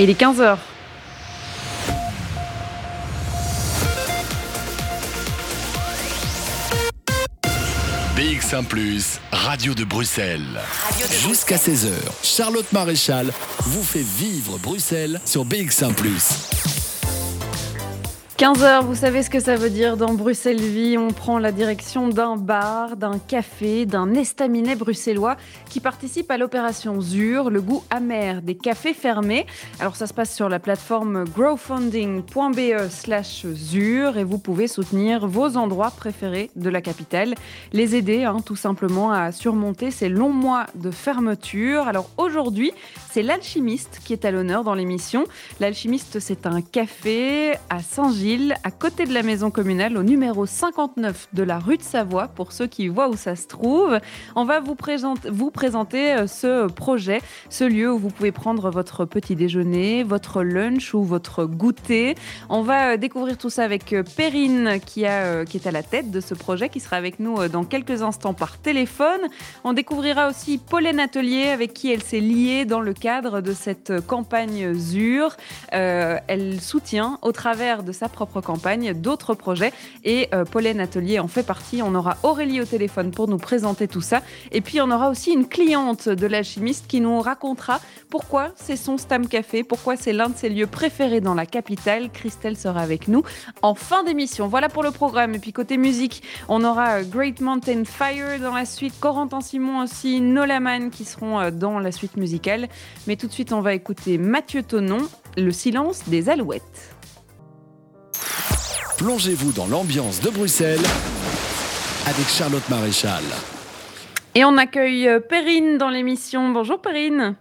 Et les 15h. BX1 ⁇ Radio de Bruxelles. Jusqu'à 16h, Charlotte Maréchal vous fait vivre Bruxelles sur BX1 ⁇ 15h, vous savez ce que ça veut dire dans Bruxelles Vie. On prend la direction d'un bar, d'un café, d'un estaminet bruxellois qui participe à l'opération ZUR, le goût amer des cafés fermés. Alors ça se passe sur la plateforme growfunding.be slash ZUR et vous pouvez soutenir vos endroits préférés de la capitale, les aider hein, tout simplement à surmonter ces longs mois de fermeture. Alors aujourd'hui, c'est l'alchimiste qui est à l'honneur dans l'émission. L'alchimiste, c'est un café à Saint-Gilles à côté de la maison communale, au numéro 59 de la rue de Savoie, pour ceux qui voient où ça se trouve. On va vous, présenter, vous présenter euh, ce projet, ce lieu où vous pouvez prendre votre petit déjeuner, votre lunch ou votre goûter. On va euh, découvrir tout ça avec euh, Perrine, qui, a, qui est à la tête de ce projet, qui sera avec nous dans quelques instants par téléphone. On découvrira aussi Pauline Atelier, avec qui elle s'est liée dans le cadre de cette campagne ZUR. elle soutient, au travers de sa propre campagne, d'autres projets. Et euh, Pauline Atelier en fait partie. On aura Aurélie au téléphone pour nous présenter tout ça. Et puis on aura aussi une cliente de l'alchimiste qui nous racontera pourquoi c'est son Stam Café, pourquoi c'est l'un de ses lieux préférés dans la capitale. Christelle sera avec nous en fin d'émission. Voilà pour le programme. Et puis côté musique, on aura euh, Great Mountain Fire dans la suite, Corentin Simon aussi, Nolaman qui seront euh, dans la suite musicale. Mais tout de suite, on va écouter Mathieu Tonon, Le silence des alouettes. Plongez-vous dans l'ambiance de Bruxelles avec Charlotte Maréchal. Et on accueille euh, Perrine dans l'émission. Bonjour Perrine.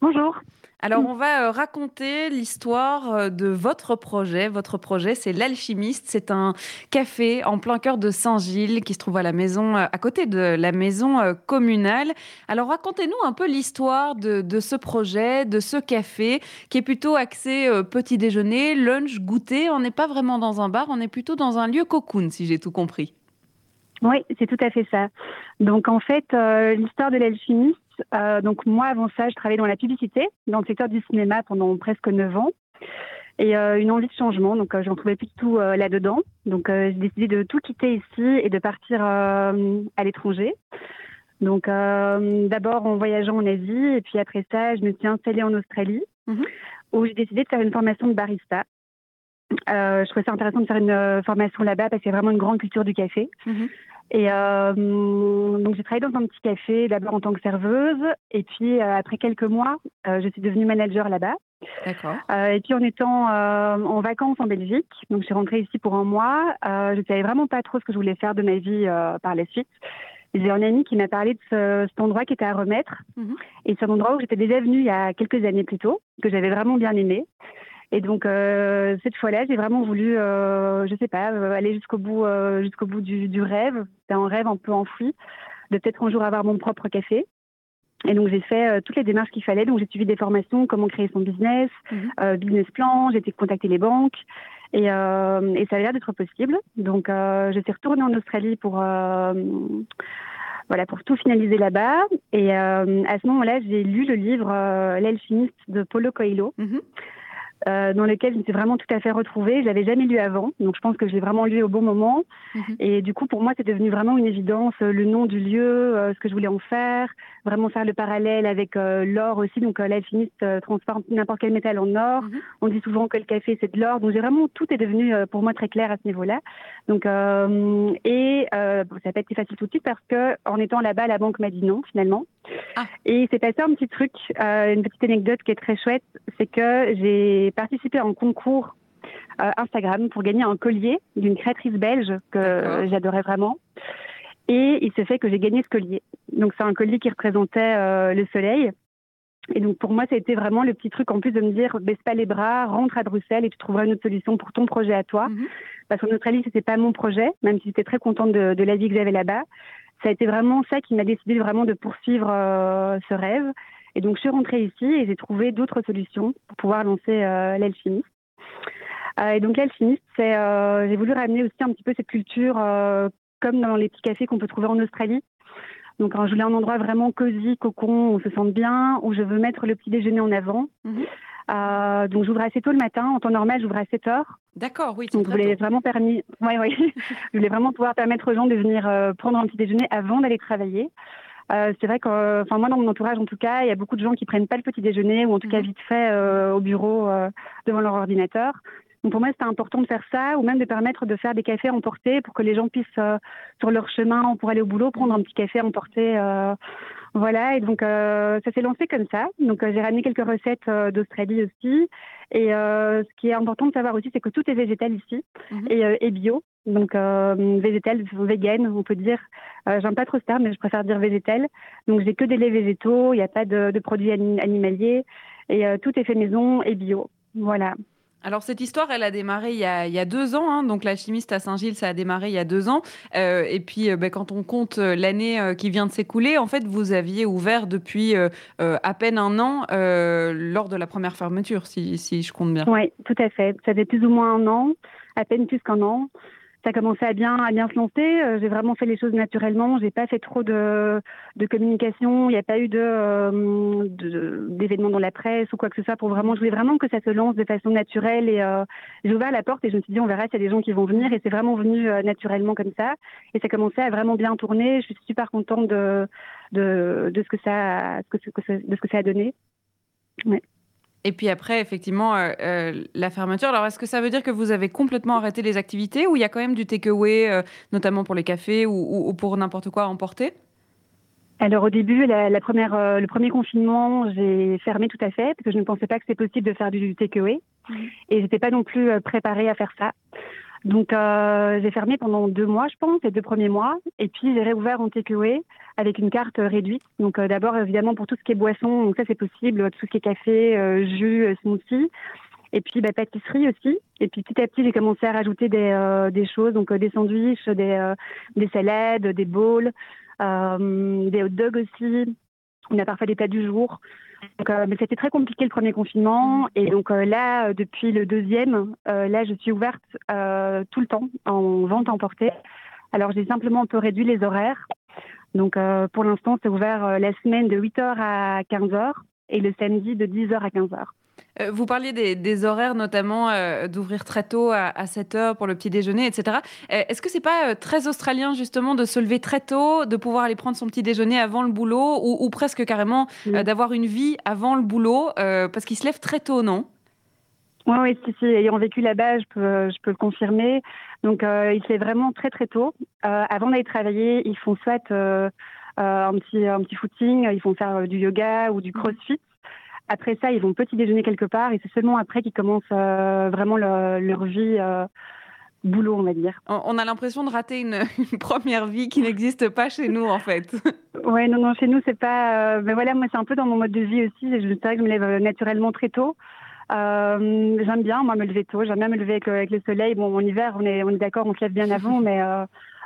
Bonjour. Alors, on va euh, raconter l'histoire euh, de votre projet. Votre projet, c'est l'Alchimiste. C'est un café en plein cœur de Saint-Gilles qui se trouve à la maison, euh, à côté de la maison communale. Alors, racontez-nous un peu l'histoire de, ce projet, de ce café qui est plutôt axé petit déjeuner, lunch, goûter. On n'est pas vraiment dans un bar, on est plutôt dans un lieu cocoon, si j'ai tout compris. Oui, c'est tout à fait ça. Donc, en fait, l'histoire de l'Alchimiste, euh, donc moi, avant ça, je travaillais dans la publicité, dans le secteur du cinéma pendant presque 9 ans. Et euh, une envie de changement, donc euh, j'en trouvais plus du tout là-dedans. Donc j'ai décidé de tout quitter ici et de partir à l'étranger. Donc d'abord en voyageant en Asie, et puis après ça, je me suis installée en Australie, mhm. où j'ai décidé de faire une formation de barista. je trouvais ça intéressant de faire une formation là-bas parce qu'il y a vraiment une grande culture du café. Mhm. Et euh, donc j'ai travaillé dans un petit café d'abord en tant que serveuse et puis euh, après quelques mois, euh, je suis devenue manager là-bas. D'accord. et puis en étant en vacances en Belgique, donc je suis rentrée ici pour un mois, je ne savais vraiment pas trop ce que je voulais faire de ma vie par la suite. J'ai un ami qui m'a parlé de cet endroit qui était à remettre. Mhm. Et c'est un endroit où j'étais déjà venue il y a quelques années plus tôt, que j'avais vraiment bien aimé. Et donc euh, cette fois-là, j'ai vraiment voulu, euh, je sais pas, euh, aller jusqu'au bout, euh, jusqu'au bout du, du rêve. C'était un rêve un peu enfoui de peut-être un jour avoir mon propre café. Et donc j'ai fait toutes les démarches qu'il fallait. Donc j'ai suivi des formations, comment créer son business, mhm. business plan. J'ai été contacter les banques. Et, et ça a l'air d'être possible. Donc je suis retournée en Australie pour voilà pour tout finaliser là-bas. Et à ce moment-là, j'ai lu le livre L'alchimiste de Paulo Coelho. Mhm. Euh, dans lequel je me suis vraiment tout à fait retrouvée. Je l'avais jamais lu avant, donc je pense que je l'ai vraiment lu au bon moment. Mhm. Et du coup, pour moi, c'est devenu vraiment une évidence, euh, le nom du lieu, euh, ce que je voulais en faire, vraiment faire le parallèle avec l'or aussi. Donc l'alchimiste transforme n'importe quel métal en or. Mhm. On dit souvent que le café, c'est de l'or. Donc j'ai vraiment, tout est devenu pour moi très clair à ce niveau-là. Donc, et ça n'a pas été facile tout de suite parce que en étant là-bas, la banque m'a dit non, finalement. Ah. Et c'est passé un petit truc, une petite anecdote qui est très chouette, c'est que j'ai participé à un concours euh, Instagram pour gagner un collier d'une créatrice belge que j'adorais vraiment. Et il se fait que j'ai gagné ce collier. Donc c'est un collier qui représentait euh, le soleil. Et donc pour moi, ça a été vraiment le petit truc en plus de me dire baisse pas les bras, rentre à Bruxelles et tu trouveras une autre solution pour ton projet à toi. Mhm. Parce qu'en Australie, c'était pas mon projet, même si j'étais très contente de, de la vie que j'avais là-bas. Ça a été vraiment ça qui m'a décidé vraiment de poursuivre euh, ce rêve. Et donc, je suis rentrée ici et j'ai trouvé d'autres solutions pour pouvoir lancer euh, l'alchimiste. Euh, et donc, l'alchimiste, c'est, euh, j'ai voulu ramener aussi un petit peu cette culture comme dans les petits cafés qu'on peut trouver en Australie. Donc, je voulais un endroit vraiment cosy, cocon, où on se sente bien, où je veux mettre le petit déjeuner en avant. Mhm. Euh, donc j'ouvre assez tôt le matin. En temps normal, j'ouvre à 7 heures. D'accord, oui. Donc je voulais vraiment permis, ouais, ouais. je voulais vraiment pouvoir permettre aux gens de venir euh, prendre un petit déjeuner avant d'aller travailler. Euh, c'est vrai que, enfin moi dans mon entourage en tout cas, il y a beaucoup de gens qui prennent pas le petit déjeuner ou en tout cas mhm. vite fait au bureau devant leur ordinateur. Donc pour moi, c'était important de faire ça, ou même de permettre de faire des cafés emportés pour que les gens puissent, sur leur chemin pour aller au boulot, prendre un petit café emporté voilà, et donc euh, ça s'est lancé comme ça. Donc euh, j'ai ramené quelques recettes euh, d'Australie aussi. Et ce qui est important de savoir aussi, c'est que tout est végétal ici mhm. et, bio. Donc végétal, vegan, on peut dire. J'aime pas trop ce terme, mais je préfère dire végétal. Donc j'ai que des laits végétaux, il n'y a pas de, de produits animaliers et tout est fait maison et bio. Voilà. Alors cette histoire, elle a démarré il y a, deux ans, hein. donc l'alchimiste à Saint-Gilles, ça a démarré il y a deux ans. Euh, et puis euh, ben, quand on compte euh, l'année qui vient de s'écouler, en fait, vous aviez ouvert depuis à peine un an lors de la première fermeture, si je compte bien. Oui, tout à fait. Ça fait plus ou moins un an, à peine plus qu'un an ça a commencé à bien, à bien se lancer. Euh, j'ai vraiment fait les choses naturellement. J'ai pas fait trop de, de communication. Il n'y a pas eu euh, de, d'événements dans la presse ou quoi que ce soit pour vraiment. Je voulais vraiment que ça se lance de façon naturelle. Et euh, j'ai ouvert la porte et je me suis dit, on verra s'il y a des gens qui vont venir. Et c'est vraiment venu naturellement comme ça. Et ça a commencé à vraiment bien tourner. Je suis super contente de, de, de ce que ça, de ce que ça a donné. Ouais. Et puis après, effectivement, euh, euh, la fermeture. Alors, est-ce que ça veut dire que vous avez complètement arrêté les activités ou il y a quand même du takeaway, euh, notamment pour les cafés ou, pour n'importe quoi à emporter? Alors au début, la, première, le premier confinement, j'ai fermé tout à fait parce que je ne pensais pas que c'était possible de faire du takeaway et je n'étais pas non plus préparée à faire ça. Donc j'ai fermé pendant deux mois, je pense, les deux premiers mois. Et puis j'ai réouvert en takeaway avec une carte réduite. Donc euh, d'abord évidemment pour tout ce qui est boisson, donc ça c'est possible, tout ce qui est café, euh, jus, smoothie. Et puis bah, pâtisserie aussi. Et puis petit à petit j'ai commencé à rajouter des, choses, donc des sandwichs, des, des salades, des bowls, des hot dogs aussi. On a parfois des plats du jour. Donc, euh, mais c'était très compliqué le premier confinement. Et donc euh, là, euh, depuis le deuxième, là, je suis ouverte tout le temps en vente emportée. Alors, j'ai simplement un peu réduit les horaires. Donc, pour l'instant, c'est ouvert la semaine de 8h à 15h et le samedi de 10h à 15h. Euh, vous parliez des, horaires, notamment euh, d'ouvrir très tôt à, 7 heures pour le petit déjeuner, etc. Euh, est-ce que c'est pas très australien, justement, de se lever très tôt, de pouvoir aller prendre son petit déjeuner avant le boulot, ou, presque carrément d'avoir une vie avant le boulot, parce qu'ils se lèvent très tôt, non? Oui, oui, si, si, ayant vécu là-bas, je peux, je peux le confirmer. Donc, ils se lèvent vraiment très, très tôt. avant d'aller travailler, ils font soit un, petit, un petit footing, ils font faire du yoga ou du crossfit. Après ça, ils vont petit déjeuner quelque part et c'est seulement après qu'ils commencent euh, vraiment leur, vie euh, boulot, on va dire. On a l'impression de rater une, première vie qui n'existe pas chez nous, en fait. Ouais, non, non, chez nous, c'est pas. Euh, mais voilà, moi, c'est un peu dans mon mode de vie aussi. Je dirais que je me lève naturellement très tôt. J'aime bien, moi, me lever tôt. J'aime bien me lever avec, le soleil. Bon, en hiver, on est, on est d'accord, on se lève bien avant, mais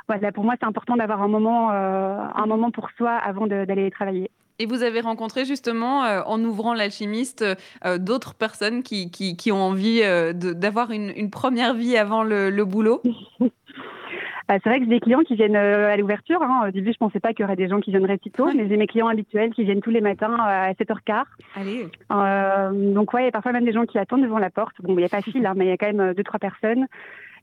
voilà, pour moi, c'est important d'avoir un moment, un moment pour soi avant d'aller travailler. Et vous avez rencontré justement, euh, en ouvrant l'alchimiste, euh, d'autres personnes qui, qui, ont envie euh, d'avoir une, une, première vie avant le, le boulot? C'est vrai que j'ai des clients qui viennent à l'ouverture. Hein. Au début, je ne pensais pas qu'il y aurait des gens qui viendraient si tôt, mais j'ai mes clients habituels qui viennent tous les matins à 7h15. Allez. donc, ouais, il y a parfois même des gens qui attendent devant la porte. Bon, il n'y a pas de fil, hein, mais il y a quand même deux, trois personnes.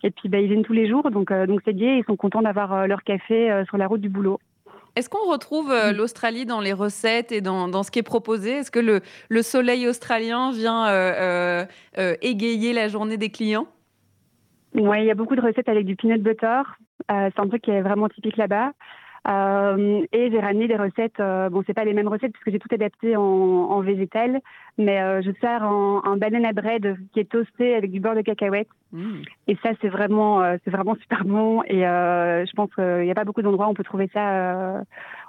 Et puis, bah, ils viennent tous les jours, donc donc c'est gai. Ils sont contents d'avoir leur café sur la route du boulot. Est-ce qu'on retrouve euh, l'Australie dans les recettes et dans, ce qui est proposé? Est-ce que le, soleil australien vient euh, euh, égayer la journée des clients? Oui, il y a beaucoup de recettes avec du peanut butter. C'est un truc qui est vraiment typique là-bas. Euh, et j'ai ramené des recettes. Euh, bon, c'est pas les mêmes recettes puisque j'ai tout adapté en, végétal, mais euh, je sers un, banana bread qui est toasté avec du beurre de cacahuète. Mmh. Et ça, c'est vraiment, c'est vraiment super bon. Et je pense qu'il n'y a pas beaucoup d'endroits où on peut trouver ça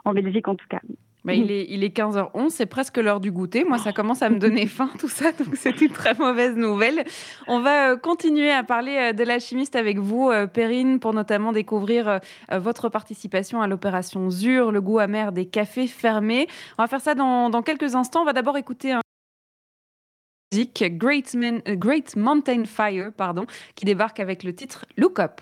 en Belgique en tout cas. Bah, il, est, il est 15h11, c'est presque l'heure du goûter. Moi, ça commence à me donner faim, tout ça, donc c'est une très mauvaise nouvelle. On va euh, continuer à parler euh, de l'alchimiste avec vous, euh, Perrine, pour notamment découvrir votre participation à l'opération ZUR, le goût amer des cafés fermés. On va faire ça dans, dans quelques instants. On va d'abord écouter un musique Great, Great Mountain Fire, pardon, qui débarque avec le titre Look Up.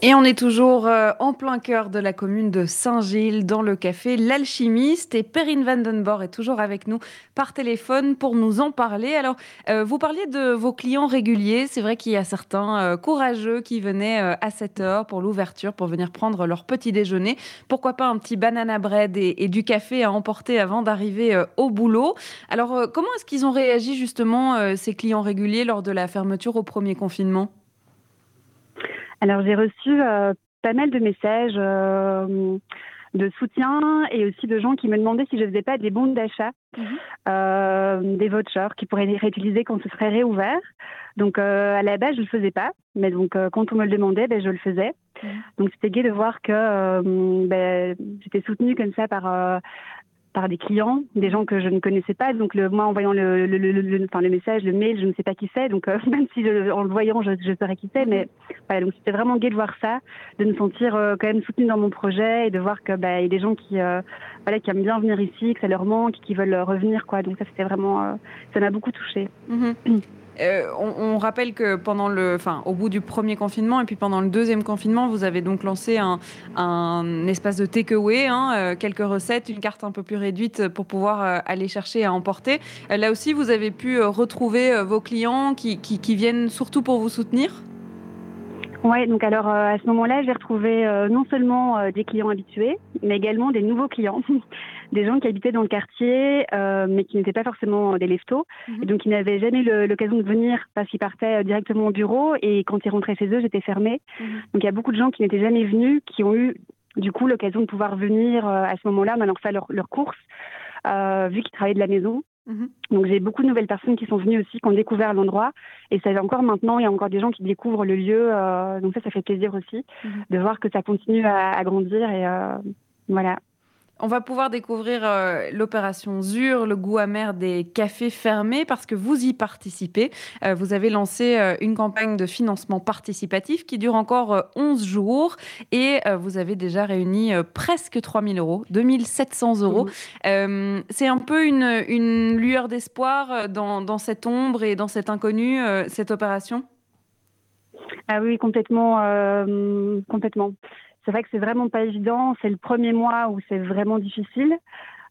Et on est toujours euh, en plein cœur de la commune de Saint-Gilles, dans le café L'Alchimiste. Et Perrine Vandenborg est toujours avec nous par téléphone pour nous en parler. Alors, euh, vous parliez de vos clients réguliers. C'est vrai qu'il y a certains euh, courageux qui venaient à 7 heure pour l'ouverture, pour venir prendre leur petit déjeuner. Pourquoi pas un petit banana bread et, du café à emporter avant d'arriver au boulot? Alors, comment est-ce qu'ils ont réagi justement, ces clients réguliers, lors de la fermeture au premier confinement? Alors j'ai reçu euh, pas mal de messages euh, de soutien et aussi de gens qui me demandaient si je faisais pas des bons d'achat, mhm. euh, des vouchers qui pourraient être réutilisés quand ce serait réouvert. Donc à la base je le faisais pas, mais donc quand on me le demandait, ben, je le faisais. Mhm. Donc c'était gai de voir que ben, j'étais soutenue comme ça par par des clients, des gens que je ne connaissais pas. Donc, le, moi, en voyant le, le, le, le, enfin, le message, le mail, je ne sais pas qui c'est. Donc, euh, même si en le voyant, je, je saurais qui c'est. Mais voilà, donc c'était vraiment gai de voir ça, de me sentir euh, quand même soutenue dans mon projet et de voir que bah, y a des gens qui, euh, voilà, qui aiment bien venir ici, que ça leur manque, qui veulent revenir, quoi. Donc ça, c'était vraiment, ça m'a beaucoup touchée. Mm-hmm. Euh, on, rappelle que pendant le, enfin, au bout du premier confinement et puis pendant le deuxième confinement, vous avez donc lancé un, espace de takeaway, hein, euh, quelques recettes, une carte un peu plus réduite pour pouvoir euh, aller chercher à emporter. là aussi, vous avez pu retrouver vos clients qui, qui, viennent surtout pour vous soutenir? Oui, donc alors à ce moment-là, j'ai retrouvé non seulement des clients habitués, mais également des nouveaux clients. des gens qui habitaient dans le quartier, euh, mais qui n'étaient pas forcément des leftos, mhm. et donc qui n'avaient jamais l'occasion de venir parce qu'ils partaient euh, directement au bureau, et quand ils rentraient chez eux, j'étais fermée. Mhm. Donc il y a beaucoup de gens qui n'étaient jamais venus, qui ont eu du coup l'occasion de pouvoir venir euh, à ce moment-là, maintenant faire leurs leur courses, vu qu'ils travaillaient de la maison. Mhm. Donc j'ai beaucoup de nouvelles personnes qui sont venues aussi, qui ont découvert l'endroit. Et ça encore maintenant, il y a encore des gens qui découvrent le lieu. donc ça, ça fait plaisir aussi de voir que ça continue à, à grandir. Et voilà. On va pouvoir découvrir euh, l'opération ZUR, le goût amer des cafés fermés, parce que vous y participez. Euh, vous avez lancé euh, une campagne de financement participatif qui dure encore 11 jours et vous avez déjà réuni presque 3000 euros, 2700 euros. Mmh. C'est un peu une, lueur d'espoir dans, dans, cette ombre et dans cet inconnu, cette opération? Ah oui, complètement. complètement. C'est vrai que c'est vraiment pas évident. C'est le premier mois où c'est vraiment difficile.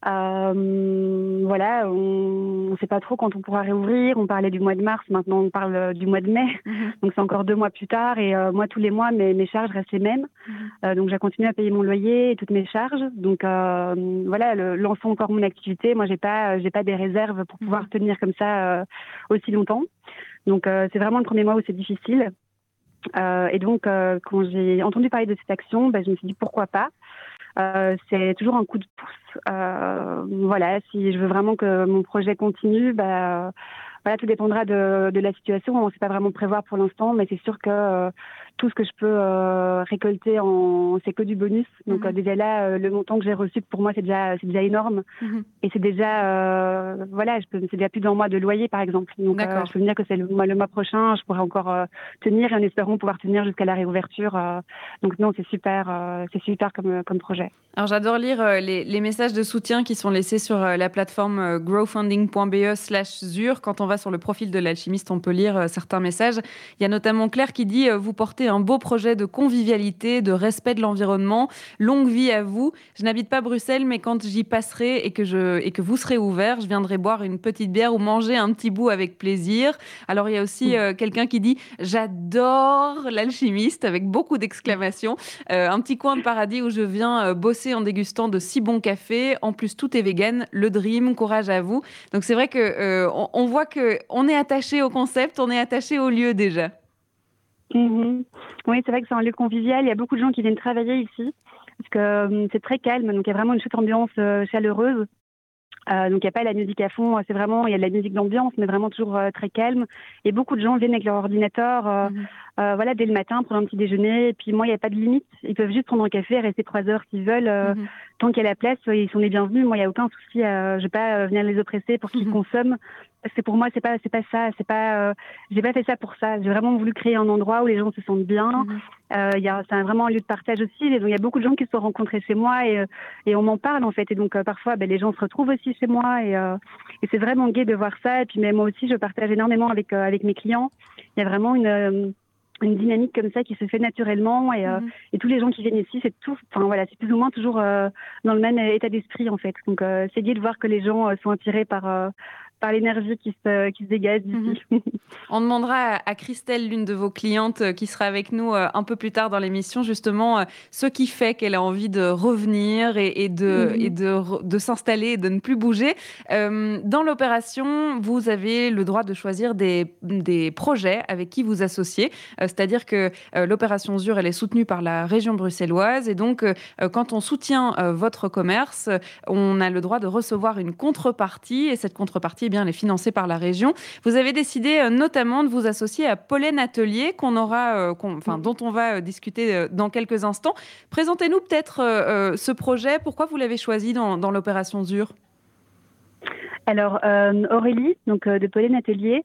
Euh, voilà, on ne sait pas trop quand on pourra réouvrir. On parlait du mois de mars, maintenant on parle euh, du mois de mai. Mhm. Donc c'est encore deux mois plus tard. Et euh, moi, tous les mois, mes, mes charges restent les mêmes. Mhm. donc j'ai continué à payer mon loyer et toutes mes charges. Donc voilà, lançons encore mon activité. Moi, j'ai pas, j'ai pas des réserves pour pouvoir mhm. tenir comme ça aussi longtemps. Donc c'est vraiment le premier mois où c'est difficile. Euh, et donc, euh, quand j'ai entendu parler de cette action, ben, je me suis dit pourquoi pas? Euh, c'est toujours un coup de pouce. voilà, si je veux vraiment que mon projet continue, ben, voilà, tout dépendra de, de la situation. On ne sait pas vraiment prévoir pour l'instant, mais c'est sûr que tout ce que je peux euh, récolter en c'est que du bonus. Donc mhm. euh, déjà là, euh, le montant que j'ai reçu pour moi c'est déjà c'est déjà énorme mhm. et c'est déjà voilà, je peux c'est déjà plus d'un mois de loyer par exemple. Donc je peux me dire que c'est le mois le mois prochain, je pourrais encore tenir et en espérant pouvoir tenir jusqu'à la réouverture. donc non, c'est super c'est super comme comme projet. Alors j'adore lire les, les, messages de soutien qui sont laissés sur la plateforme growfunding.be/zur. Quand on va sur le profil de l'alchimiste, on peut lire certains messages. Il y a notamment Claire qui dit vous portez un beau projet de convivialité, de respect de l'environnement. Longue vie à vous. Je n'habite pas Bruxelles, mais quand j'y passerai et que, je, et que vous serez ouvert, je viendrai boire une petite bière ou manger un petit bout avec plaisir. Alors, il y a aussi euh, quelqu'un qui dit J'adore l'alchimiste, avec beaucoup d'exclamations. Euh, un petit coin de paradis où je viens euh, bosser en dégustant de si bons cafés. En plus, tout est vegan. Le dream, courage à vous. Donc, c'est vrai que on, on voit qu'on est attaché au concept, on est attaché au lieu déjà. Mhm. Oui, c'est vrai que c'est un lieu convivial. Il y a beaucoup de gens qui viennent travailler ici parce que euh, c'est très calme. Donc il y a vraiment une chouette ambiance euh, chaleureuse. Euh, donc il n'y a pas la musique à fond, c'est vraiment il y a de la musique d'ambiance, mais vraiment toujours très calme. Et beaucoup de gens viennent avec leur ordinateur, mhm. voilà, dès le matin, prendre un petit déjeuner. Et puis moi, il n'y a pas de limite. Ils peuvent juste prendre un café, rester trois heures s'ils veulent. Mhm. Tant qu'il y a la place, ils sont les bienvenus. Moi, il n'y a aucun souci. je ne vais pas venir les oppresser pour qu'ils consomment parce que pour moi c'est pas c'est pas ça c'est pas euh, j'ai pas fait ça pour ça. J'ai vraiment voulu créer un endroit où les gens se sentent bien. Mhm. euh, il y a c'est vraiment un lieu de partage aussi. Et donc il y a beaucoup de gens qui se sont rencontrés chez moi et, euh, et on m'en parle en fait. Et donc parfois ben, les gens se retrouvent aussi chez moi et, et c'est vraiment gai de voir ça. Et puis mais moi aussi je partage énormément avec avec mes clients. Il y a vraiment une une dynamique comme ça qui se fait naturellement. Et, mhm. et tous les gens qui viennent ici, c'est tout, enfin voilà, c'est plus ou moins toujours dans le même état d'esprit en fait. Donc c'est gai de voir que les gens sont attirés par par l'énergie qui se, qui se dégage d'ici. Mhm. On demandera à Christelle, l'une de vos clientes, euh, qui sera avec nous euh, un peu plus tard dans l'émission, justement, euh, ce qui fait qu'elle a envie de revenir et, de, et de, mhm. de s'installer et de ne plus bouger. dans l'opération, vous avez le droit de choisir des, des projets avec qui vous associer. C'est-à-dire que l'opération ZUR, elle est soutenue par la région bruxelloise. Et donc, quand on soutient votre commerce, on a le droit de recevoir une contrepartie. Et cette contrepartie, eh bien, elle est financée par la région. Vous avez décidé euh, notamment de vous associer à Pollen Atelier, qu'on aura, euh, enfin, dont on va euh, discuter dans quelques instants. Présentez-nous peut-être ce projet. Pourquoi vous l'avez choisi dans, l'opération ZUR? Alors, Aurélie, donc de Pollen Atelier,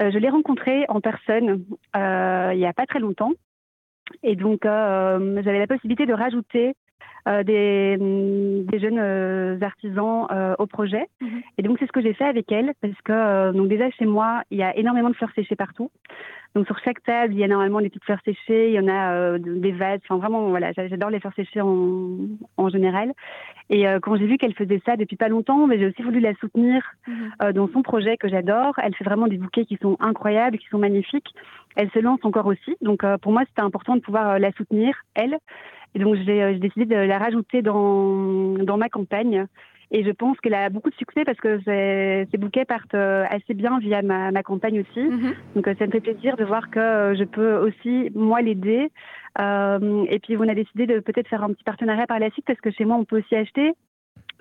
je l'ai rencontrée en personne il n'y a pas très longtemps. Et donc, j'avais la possibilité de rajouter des, mm, des, jeunes euh, artisans euh, au projet. Mhm. Et donc, c'est ce que j'ai fait avec elle, parce que donc déjà chez moi, il y a énormément de fleurs séchées partout. Donc, sur chaque table, il y a normalement des petites fleurs séchées, il y en a des vases. Enfin, vraiment, voilà, j'adore les fleurs séchées en, en général. Et quand j'ai vu qu'elle faisait ça depuis pas longtemps, mais j'ai aussi voulu la soutenir mhm. dans son projet que j'adore. Elle fait vraiment des bouquets qui sont incroyables, qui sont magnifiques. Elle se lance encore aussi. Donc, pour moi, c'était important de pouvoir la soutenir, elle. Et donc, euh, j'ai décidé de la rajouter dans, dans ma campagne. Et je pense qu'elle a beaucoup de succès parce que ces bouquets partent euh, assez bien via ma, ma campagne aussi. Mhm. Donc, euh, ça me fait plaisir de voir que je peux aussi, moi, l'aider. Euh, et puis, on a décidé de peut-être faire un petit partenariat par la suite parce que chez moi, on peut aussi acheter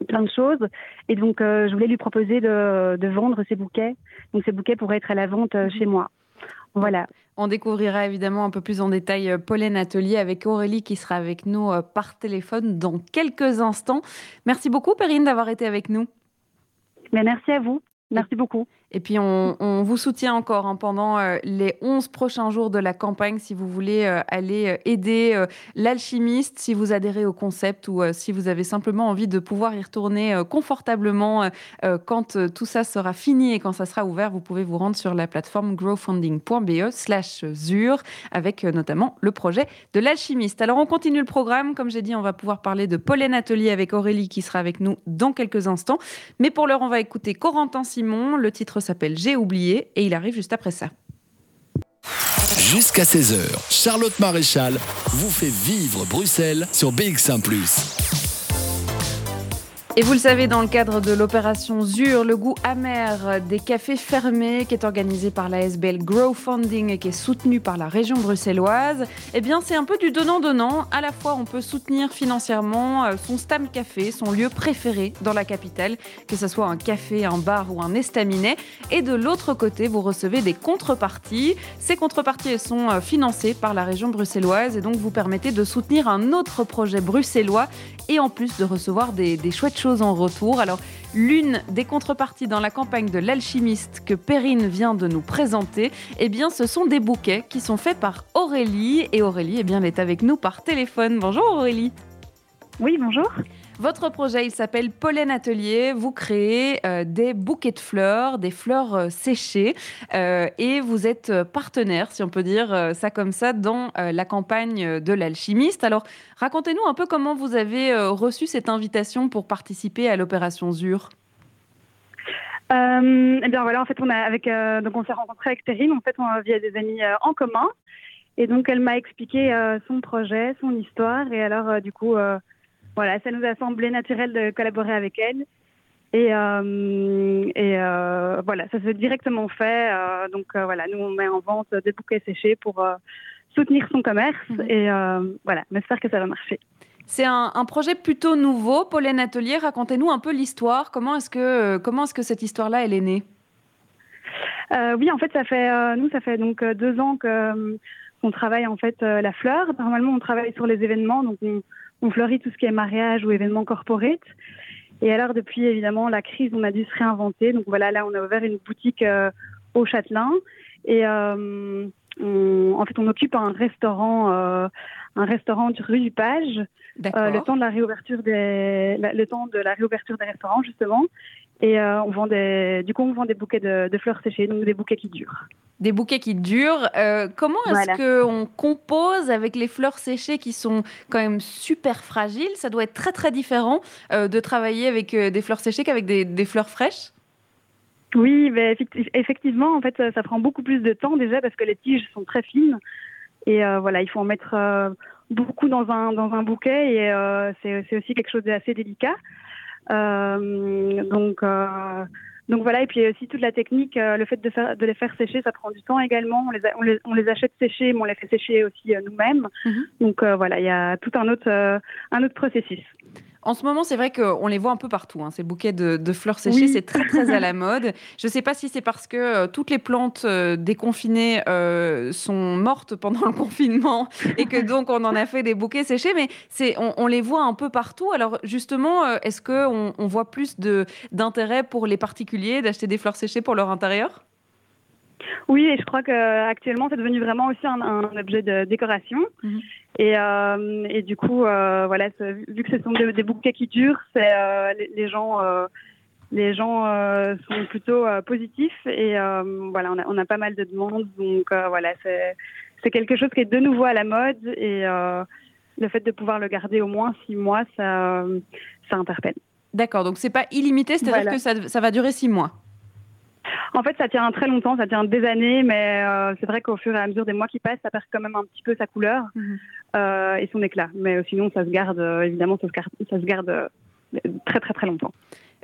plein de choses. Et donc, je voulais lui proposer de, de, vendre ces bouquets. Donc, ces bouquets pourraient être à la vente chez moi. Voilà. On découvrira évidemment un peu plus en détail euh, Pollen Atelier avec Aurélie qui sera avec nous euh, par téléphone dans quelques instants. Merci beaucoup Perrine d'avoir été avec nous. Merci à vous. Merci beaucoup. Et puis, on, vous soutient encore hein, pendant euh, les 11 prochains jours de la campagne si vous voulez euh, aller euh, aider l'alchimiste, si vous adhérez au concept ou si vous avez simplement envie de pouvoir y retourner confortablement quand tout ça sera fini et quand ça sera ouvert. Vous pouvez vous rendre sur la plateforme growfunding.be slash avec notamment le projet de l'alchimiste. Alors, on continue le programme. Comme j'ai dit, on va pouvoir parler de Pollen Atelier avec Aurélie qui sera avec nous dans quelques instants. Mais pour l'heure, on va écouter Corentin Simon. Le titre s'appelle J'ai oublié et il arrive juste après ça. Jusqu'à 16h, Charlotte Maréchal vous fait vivre Bruxelles sur BX1 ⁇ et vous le savez, dans le cadre de l'opération ZUR, le goût amer des cafés fermés, qui est organisé par la SBL Grow Funding et qui est soutenu par la région bruxelloise, eh bien, c'est un peu du donnant-donnant. À la fois, on peut soutenir financièrement euh, son Stam Café, son lieu préféré dans la capitale, que ce soit un café, un bar ou un estaminet. Et de l'autre côté, vous recevez des contreparties. Ces contreparties sont euh, financées par la région bruxelloise et donc vous permettez de soutenir un autre projet bruxellois et en plus de recevoir des, des chouettes en retour. Alors, l'une des contreparties dans la campagne de l'alchimiste que Perrine vient de nous présenter, eh bien, ce sont des bouquets qui sont faits par Aurélie. Et Aurélie, eh bien, elle est avec nous par téléphone. Bonjour Aurélie. Oui, bonjour. Votre projet, il s'appelle Pollen Atelier. Vous créez euh, des bouquets de fleurs, des fleurs euh, séchées, euh, et vous êtes partenaire, si on peut dire ça comme ça, dans la campagne de l'alchimiste. Alors, racontez-nous un peu comment vous avez reçu cette invitation pour participer à l'opération ZUR. eh bien voilà, en fait, on a donc on s'est rencontré avec Terrine, en fait, on via des amis en commun, et donc elle m'a expliqué son projet, son histoire, et alors du coup voilà, ça nous a semblé naturel de collaborer avec elle. Et, euh, et euh, voilà, ça s'est directement fait. Euh, donc voilà, nous on met en vente des bouquets séchés pour soutenir son commerce. Mhm. Et voilà, j'espère que ça va marcher. C'est un, projet plutôt nouveau, Pauline Atelier. Racontez-nous un peu l'histoire. Comment est-ce que comment est-ce que cette histoire-là elle est née? Oui, en fait, ça fait nous ça fait donc deux ans que qu'on travaille en fait la fleur. Normalement, on travaille sur les événements, donc on, on fleurit tout ce qui est mariage ou événements corporate. Et alors, depuis évidemment la crise, on a dû se réinventer. Donc voilà, là, on a ouvert une boutique euh, au Châtelain. Et, euh, en fait, on occupe un restaurant, un restaurant rue du Page, le temps de la réouverture des, le temps de la réouverture des restaurants justement. Et on vend des, du coup, on vend des bouquets de, de fleurs séchées, donc des bouquets qui durent des bouquets qui durent. Euh, comment est-ce qu'on compose avec les fleurs séchées qui sont quand même super fragiles? Ça doit être très très différent euh, de travailler avec euh, des fleurs séchées qu'avec des, fleurs fraîches? Oui, mais effectivement, en fait, ça, prend beaucoup plus de temps déjà parce que les tiges sont très fines et voilà, il faut en mettre beaucoup dans un dans un bouquet et c'est aussi quelque chose d'assez délicat. Donc donc voilà, et puis aussi toute la technique, euh, le fait de, faire, de les faire sécher, ça prend du temps également. On les, on les, on les achète séchés, mais on les fait sécher aussi euh, nous-mêmes. Mhm. Donc euh, voilà, il y a tout un autre, un autre processus. En ce moment, c'est vrai qu'on les voit un peu partout. Hein, ces bouquets de, fleurs séchées, c'est très très à la mode. Je ne sais pas si c'est parce que euh, toutes les plantes euh, déconfinées euh, sont mortes pendant le confinement et que donc on en a fait des bouquets séchés, mais c'est on, les voit un peu partout. Alors justement, est-ce qu'on on voit plus d'intérêt pour les particuliers d'acheter des fleurs séchées pour leur intérieur? Oui, et je crois qu'actuellement, c'est devenu vraiment aussi un, objet de décoration. Mhm. Et, euh, et, du coup, euh, voilà, vu que ce sont des, bouquets qui durent, euh, les, gens, les gens sont plutôt positifs. Et voilà, on a, on a, pas mal de demandes. Donc voilà, c'est quelque chose qui est de nouveau à la mode. Et le fait de pouvoir le garder au moins six mois, ça, ça interpelle. D'accord, donc c'est pas illimité, c'est-à-dire que ça, ça va durer six mois. En fait, ça tient très longtemps, ça tient des années, mais euh, c'est vrai qu'au fur et à mesure des mois qui passent, ça perd quand même un petit peu sa couleur mhm. euh, et son éclat. Mais euh, sinon, ça se garde, évidemment, ça se garde, ça se garde très très très longtemps.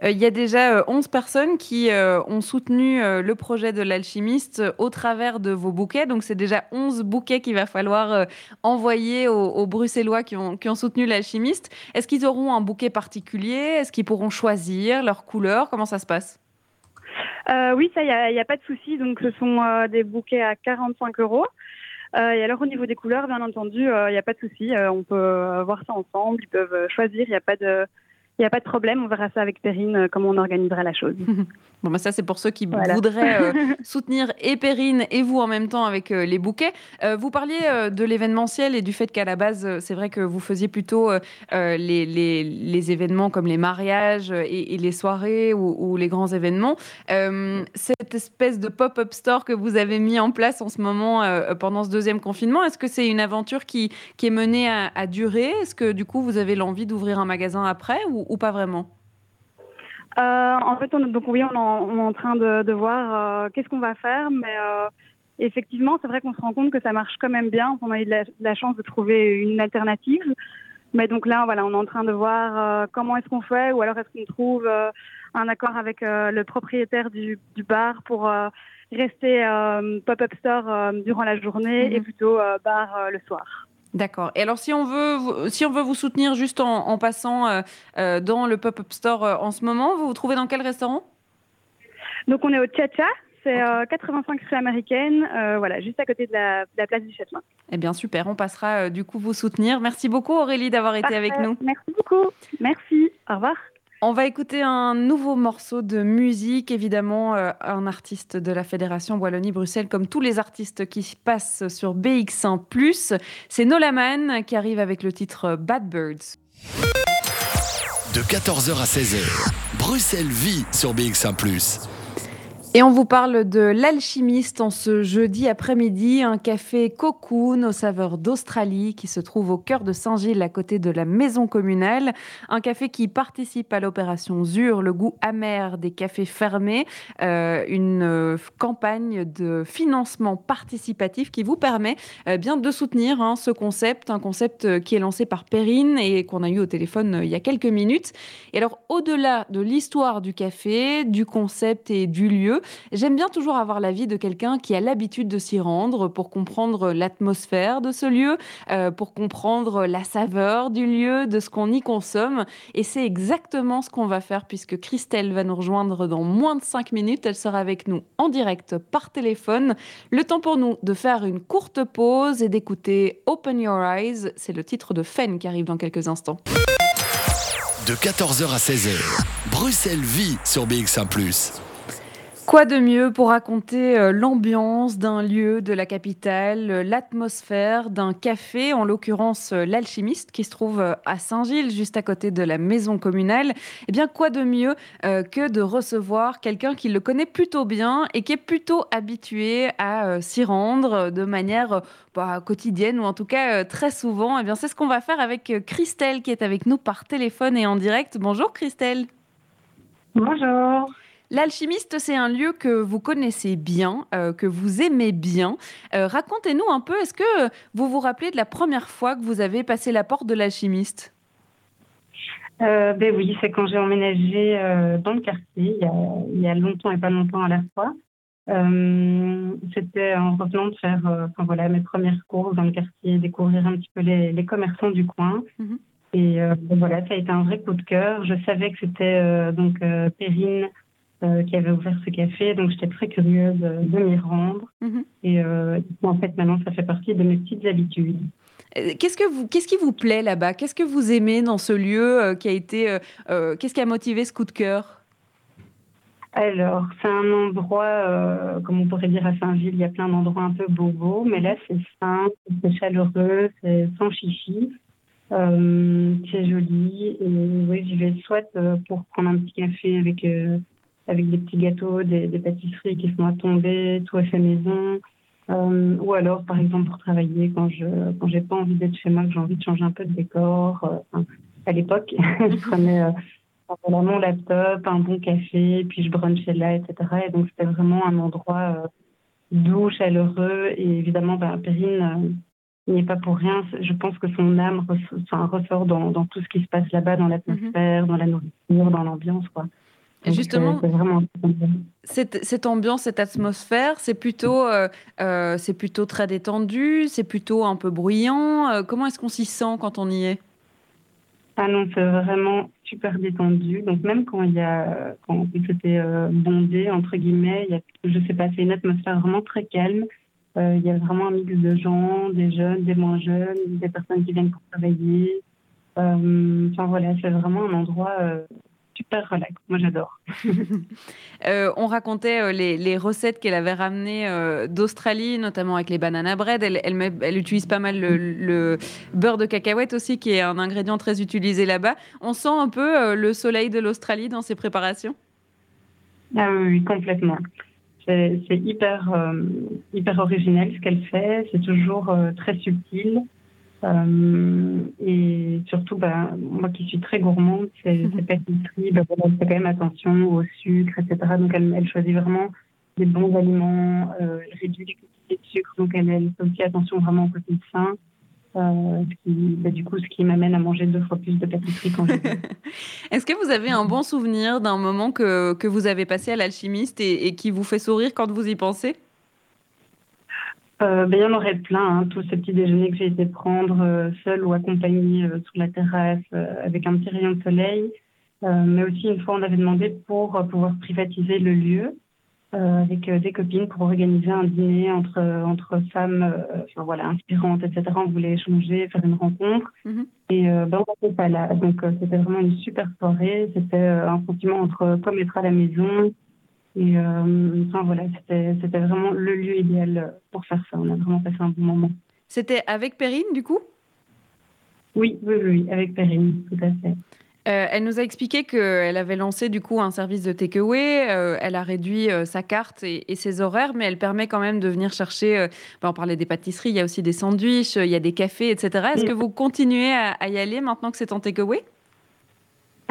Il y a déjà 11 personnes qui ont soutenu le projet de l'alchimiste au travers de vos bouquets. Donc, c'est déjà 11 bouquets qu'il va falloir envoyer aux, Bruxellois qui ont, qui ont soutenu l'alchimiste. Est-ce qu'ils auront un bouquet particulier? Est-ce qu'ils pourront choisir leur couleur Comment ça se passe? Euh, oui, ça, il n'y a, pas de souci. Donc, ce sont euh, des bouquets à 45 euros. Euh, et alors, au niveau des couleurs, bien entendu, il n'y a pas de souci. on peut voir ça ensemble. Ils peuvent choisir. Il n'y a pas de il n'y a pas de problème, on verra ça avec Perrine, euh, comment on organisera la chose. bon, bah ça, c'est pour ceux qui voudraient euh, soutenir et Perrine et vous en même temps avec euh, les bouquets. vous parliez de l'événementiel et du fait qu'à la base, c'est vrai que vous faisiez plutôt les, les, les, événements comme les mariages et, les soirées ou, ou, les grands événements. cette espèce de pop-up store que vous avez mis en place en ce moment pendant ce deuxième confinement, est-ce que c'est une aventure qui, qui est menée à, à durer? Est-ce que du coup, vous avez l'envie d'ouvrir un magasin après ou, ou pas vraiment euh, En fait, on, donc oui, on, est en train de, voir euh, qu'est-ce qu'on va faire, mais euh, effectivement, c'est vrai qu'on se rend compte que ça marche quand même bien. On a eu de la, chance de trouver une alternative. Mais donc là, voilà, on est en train de voir comment est-ce qu'on fait, ou alors est-ce qu'on trouve un accord avec le propriétaire du, bar pour rester pop-up store durant la journée et mhm. plutôt bar le soir. D'accord. Et alors, si on veut, si on veut vous soutenir juste en, passant euh, euh, dans le pop-up store euh, en ce moment, vous vous trouvez dans quel restaurant? Donc, on est au Tcha c'est 85 rue américaine, voilà, juste à côté de la, place du Châtelain. Eh bien, super. On passera du coup vous soutenir. Merci beaucoup, Aurélie, d'avoir été avec nous. Merci beaucoup. Merci. Au revoir. On va écouter un nouveau morceau de musique, évidemment, euh, un artiste de la Fédération Wallonie-Bruxelles, comme tous les artistes qui passent sur BX1+. C'est Nolaman qui arrive avec le titre Bad Birds. De 14h à 16h, Bruxelles vit sur BX1+. Et on vous parle de l'alchimiste en ce jeudi après-midi, un café cocoon aux saveurs d'Australie qui se trouve au cœur de Saint-Gilles à côté de la maison communale. Un café qui participe à l'opération ZUR, le goût amer des cafés fermés, euh, une euh, campagne de financement participatif qui vous permet euh, bien de soutenir hein, ce concept, un concept qui est lancé par Perrine et qu'on a eu au téléphone il y a quelques minutes. Et alors au-delà de l'histoire du café, du concept et du lieu, J'aime bien toujours avoir l'avis de quelqu'un qui a l'habitude de s'y rendre pour comprendre l'atmosphère de ce lieu, euh, pour comprendre la saveur du lieu, de ce qu'on y consomme. Et c'est exactement ce qu'on va faire puisque Christelle va nous rejoindre dans moins de 5 minutes. Elle sera avec nous en direct par téléphone. Le temps pour nous de faire une courte pause et d'écouter Open Your Eyes. C'est le titre de Fen qui arrive dans quelques instants. De 14h à 16h, Bruxelles vit sur BX1 ⁇ Quoi de mieux pour raconter euh, l'ambiance d'un lieu de la capitale, euh, l'atmosphère d'un café, en l'occurrence euh, l'alchimiste qui se trouve à Saint-Gilles, juste à côté de la maison communale Eh bien, quoi de mieux que de recevoir quelqu'un qui le connaît plutôt bien et qui est plutôt habitué à s'y rendre de manière bah, quotidienne ou en tout cas très souvent Eh bien, c'est ce qu'on va faire avec Christelle qui est avec nous par téléphone et en direct. Bonjour Christelle. Bonjour. L'alchimiste, c'est un lieu que vous connaissez bien, euh, que vous aimez bien. Euh, racontez-nous un peu, est-ce que vous vous rappelez de la première fois que vous avez passé la porte de l'alchimiste? Euh, ben oui, c'est quand j'ai emménagé dans le quartier, il y, a, longtemps et pas longtemps à la fois. C'était en revenant de faire enfin, voilà, mes premières courses dans le quartier, découvrir un petit peu les, commerçants du coin. Mhm. Et ben voilà, ça a été un vrai coup de cœur. Je savais que c'était donc Perrine euh, qui avait ouvert ce café. Donc, j'étais très curieuse euh, de m'y rendre. Mhm. Et euh, en fait, maintenant, ça fait partie de mes petites habitudes. Qu'est-ce que vous, qu'est-ce qui vous plaît là-bas? Qu'est-ce que vous aimez dans ce lieu qui a été, qu'est-ce qui a motivé ce coup de cœur? Alors, c'est un endroit, comme on pourrait dire à Saint-Gilles, il y a plein d'endroits un peu bobos, mais là, c'est simple, c'est chaleureux, c'est sans chichi. c'est joli et oui, j'y vais soit pour prendre un petit café avec avec des petits gâteaux, des, pâtisseries qui sont à tomber, tout à fait maison. Euh, ou alors, par exemple, pour travailler, quand je quand j'ai pas envie d'être chez moi, que j'ai envie de changer un peu de décor. Euh, à l'époque, je prenais euh, mon laptop, un bon café, puis je brunchais là, etc. Et donc, c'était vraiment un endroit doux, chaleureux. Et évidemment, ben, Perrine n'est pas pour rien. Je pense que son âme ressort dans, dans tout ce qui se passe là-bas, dans l'atmosphère, dans la nourriture, dans l'ambiance. quoi. Justement, cette, cette, ambiance, cette atmosphère, c'est plutôt, euh, euh, c'est plutôt très détendu, c'est plutôt un peu bruyant. Euh, comment est-ce qu'on s'y sent quand on y est? Ah non, c'est vraiment super détendu. Donc même quand il y a, quand c'était bondé entre guillemets, il y a, je sais pas, c'est une atmosphère vraiment très calme. il y a vraiment un mix de gens, des jeunes, des moins jeunes, des personnes qui viennent pour travailler. enfin voilà, c'est vraiment un endroit super relax. Moi, j'adore. Euh, on racontait euh, les, recettes qu'elle avait ramenées euh, d'Australie, notamment avec les banana bread. Elle, elle, utilise pas mal le, beurre de cacahuète aussi, qui est un ingrédient très utilisé là-bas. On sent un peu le soleil de l'Australie dans ses préparations? Ah oui, complètement. C'est hyper, hyper original ce qu'elle fait. C'est toujours très subtil. Euh, et surtout, bah, moi qui suis très gourmande, c'est mhm. pâtisseries, bah, elle fait quand même attention au sucre, etc. Donc elle, elle choisit vraiment des bons aliments, euh, elle réduit les quantités de sucre, donc elle, elle, fait aussi attention vraiment au côté sain. Euh, ce qui, bah, du coup, ce qui m'amène à manger deux fois plus de pâtisseries quand je Est-ce que vous avez un bon souvenir d'un moment que, que vous avez passé à l'alchimiste et, et qui vous fait sourire quand vous y pensez? Euh, ben, il y en aurait plein, hein, tous ces petits déjeuners que j'ai été prendre euh, seul ou accompagné euh, sur la terrasse avec un petit rayon de soleil. mais aussi, une fois, on avait demandé pour pouvoir privatiser le lieu avec des copines pour organiser un dîner entre, entre femmes enfin, voilà, inspirantes, etc. On voulait échanger, faire une rencontre. Mm-hmm. Et ben, on n'était pas là. Donc, c'était vraiment une super soirée. C'était un sentiment entre comme être à la maison, et euh, enfin, voilà, c'était vraiment le lieu idéal pour faire ça. On a vraiment passé un bon moment. C'était avec Perrine, du coup? Oui, oui, oui, avec Perrine, tout à fait. Euh, elle nous a expliqué qu'elle avait lancé du coup un service de takeaway. Euh, elle a réduit sa carte et, ses horaires, mais elle permet quand même de venir chercher. Ben, on parlait des pâtisseries, il y a aussi des sandwichs, il y a des cafés, etc. Est-ce que vous continuez à, à, y aller maintenant que c'est en takeaway?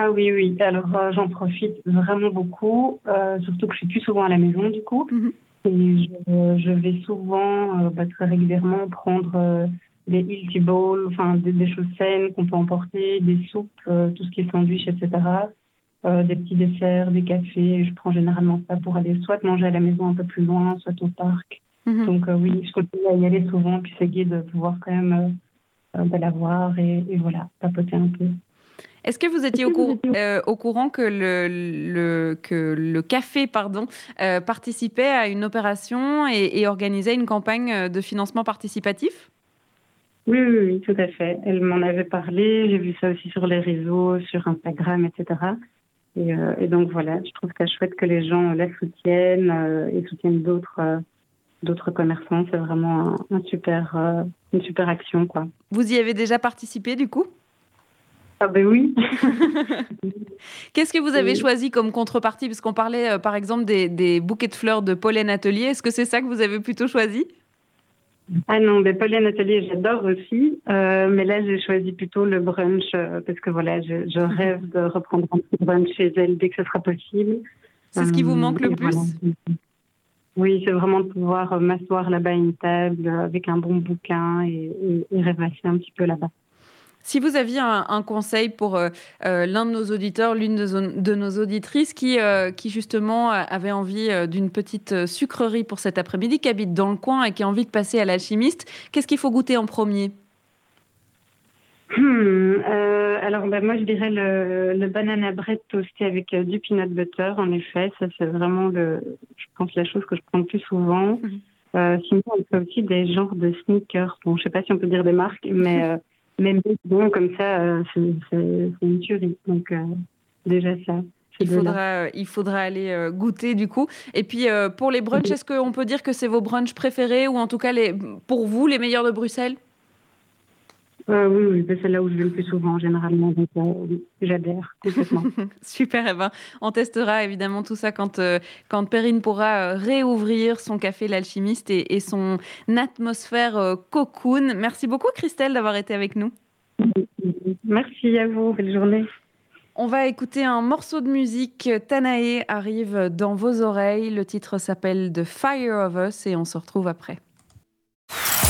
Ah oui, oui. Alors, euh, j'en profite vraiment beaucoup, euh, surtout que je suis plus souvent à la maison, du coup. Mhm. Et je, vais souvent, euh, bah, très régulièrement, prendre des healthy bowls, enfin, des, choses saines qu'on peut emporter, des soupes, tout ce qui est sandwich, etc. des petits desserts, des cafés. Je prends généralement ça pour aller soit manger à la maison un peu plus loin, soit au parc. Mhm. Donc, oui, je continue à y aller souvent, puis c'est gai de pouvoir quand même bah, l'avoir et, et voilà, papoter un peu. Est-ce que vous étiez au, euh, au courant que le, que le café pardon, euh, participait à une opération et, organisait une campagne euh, de financement participatif? Oui, oui, oui, tout à fait. Elle m'en avait parlé. J'ai vu ça aussi sur les réseaux, sur Instagram, etc. Et, donc voilà, je trouve ça chouette que les gens la soutiennent et soutiennent d'autres d'autres commerçants. C'est vraiment un, super, une super action. Quoi. Vous y avez déjà participé du coup? Ah ben oui. Qu'est-ce que vous avez choisi comme contrepartie? Parce qu'on parlait euh, par exemple des, bouquets de fleurs de Pollen Atelier. Est-ce que c'est ça que vous avez plutôt choisi? Ah non, des Pollen Atelier, j'adore aussi. Euh, mais là, j'ai choisi plutôt le brunch euh, parce que voilà, je, rêve de reprendre un petit brunch chez elle dès que ce sera possible. C'est ce qui vous manque le plus? Oui, c'est vraiment de pouvoir m'asseoir là-bas à une table avec un bon bouquin et, et rêvasser un petit peu là-bas. Si vous aviez un, conseil pour euh, euh, l'un de nos auditeurs, l'une de, nos auditrices qui, euh, qui justement avait envie d'une petite sucrerie pour cet après-midi, qui habite dans le coin et qui a envie de passer à l'alchimiste, qu'est-ce qu'il faut goûter en premier? Hmm, alors bah, moi je dirais le, le, banana bread toasté avec du peanut butter en effet. Ça c'est vraiment le je pense la chose que je prends le plus souvent. Mhm. sinon on fait aussi des genres de sneakers. Bon je sais pas si on peut dire des marques mais même bon, comme ça, euh, c'est une tuerie. Donc, euh, déjà ça. Il faudra, euh, il faudra aller goûter du coup. Et puis pour les brunchs, est-ce qu'on peut dire que c'est vos brunchs préférés ou en tout cas les, pour vous les meilleurs de Bruxelles? Euh, oui, oui c'est là où je vais le plus souvent, généralement. Donc, euh, j'adhère complètement. Super, eh ben, on testera évidemment tout ça quand, euh, quand Perrine pourra réouvrir son café L'Alchimiste et, et, son atmosphère cocoon. Merci beaucoup, Christelle, d'avoir été avec nous. Merci à vous. Belle journée. On va écouter un morceau de musique. Tanae arrive dans vos oreilles. Le titre s'appelle The Fire of Us et on se retrouve après.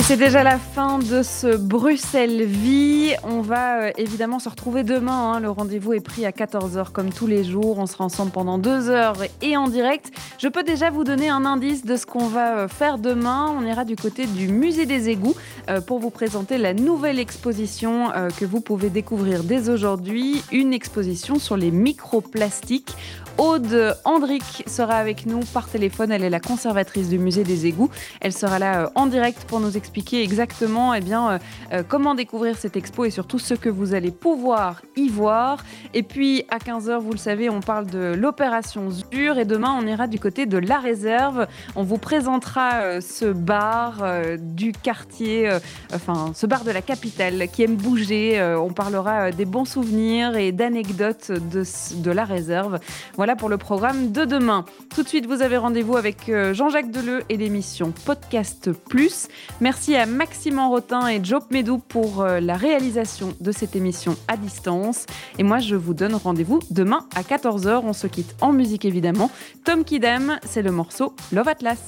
et c'est déjà la fin de ce Bruxelles Vie. On va euh, évidemment se retrouver demain. Hein. Le rendez-vous est pris à 14h comme tous les jours. On sera ensemble pendant deux heures et en direct. Je peux déjà vous donner un indice de ce qu'on va euh, faire demain. On ira du côté du musée des égouts euh, pour vous présenter la nouvelle exposition que vous pouvez découvrir dès aujourd'hui. Une exposition sur les microplastiques. Aude Andric sera avec nous par téléphone. Elle est la conservatrice du musée des égouts. Elle sera là en direct pour nous expliquer exactement eh bien, euh, euh, comment découvrir cette expo et surtout ce que vous allez pouvoir y voir. Et puis à 15h, vous le savez, on parle de l'opération ZUR et demain on ira du côté de la réserve. On vous présentera euh, ce bar du quartier, enfin ce bar de la capitale qui aime bouger. on parlera des bons souvenirs et d'anecdotes de, de la réserve. Voilà pour le programme de demain. Tout de suite, vous avez rendez-vous avec Jean-Jacques Deleu et l'émission Podcast Plus. Merci Merci à Maxime Rotin et Job Medou pour euh, la réalisation de cette émission à distance. Et moi, je vous donne rendez-vous demain à 14h. On se quitte en musique évidemment. Tom Kidam, c'est le morceau Love Atlas.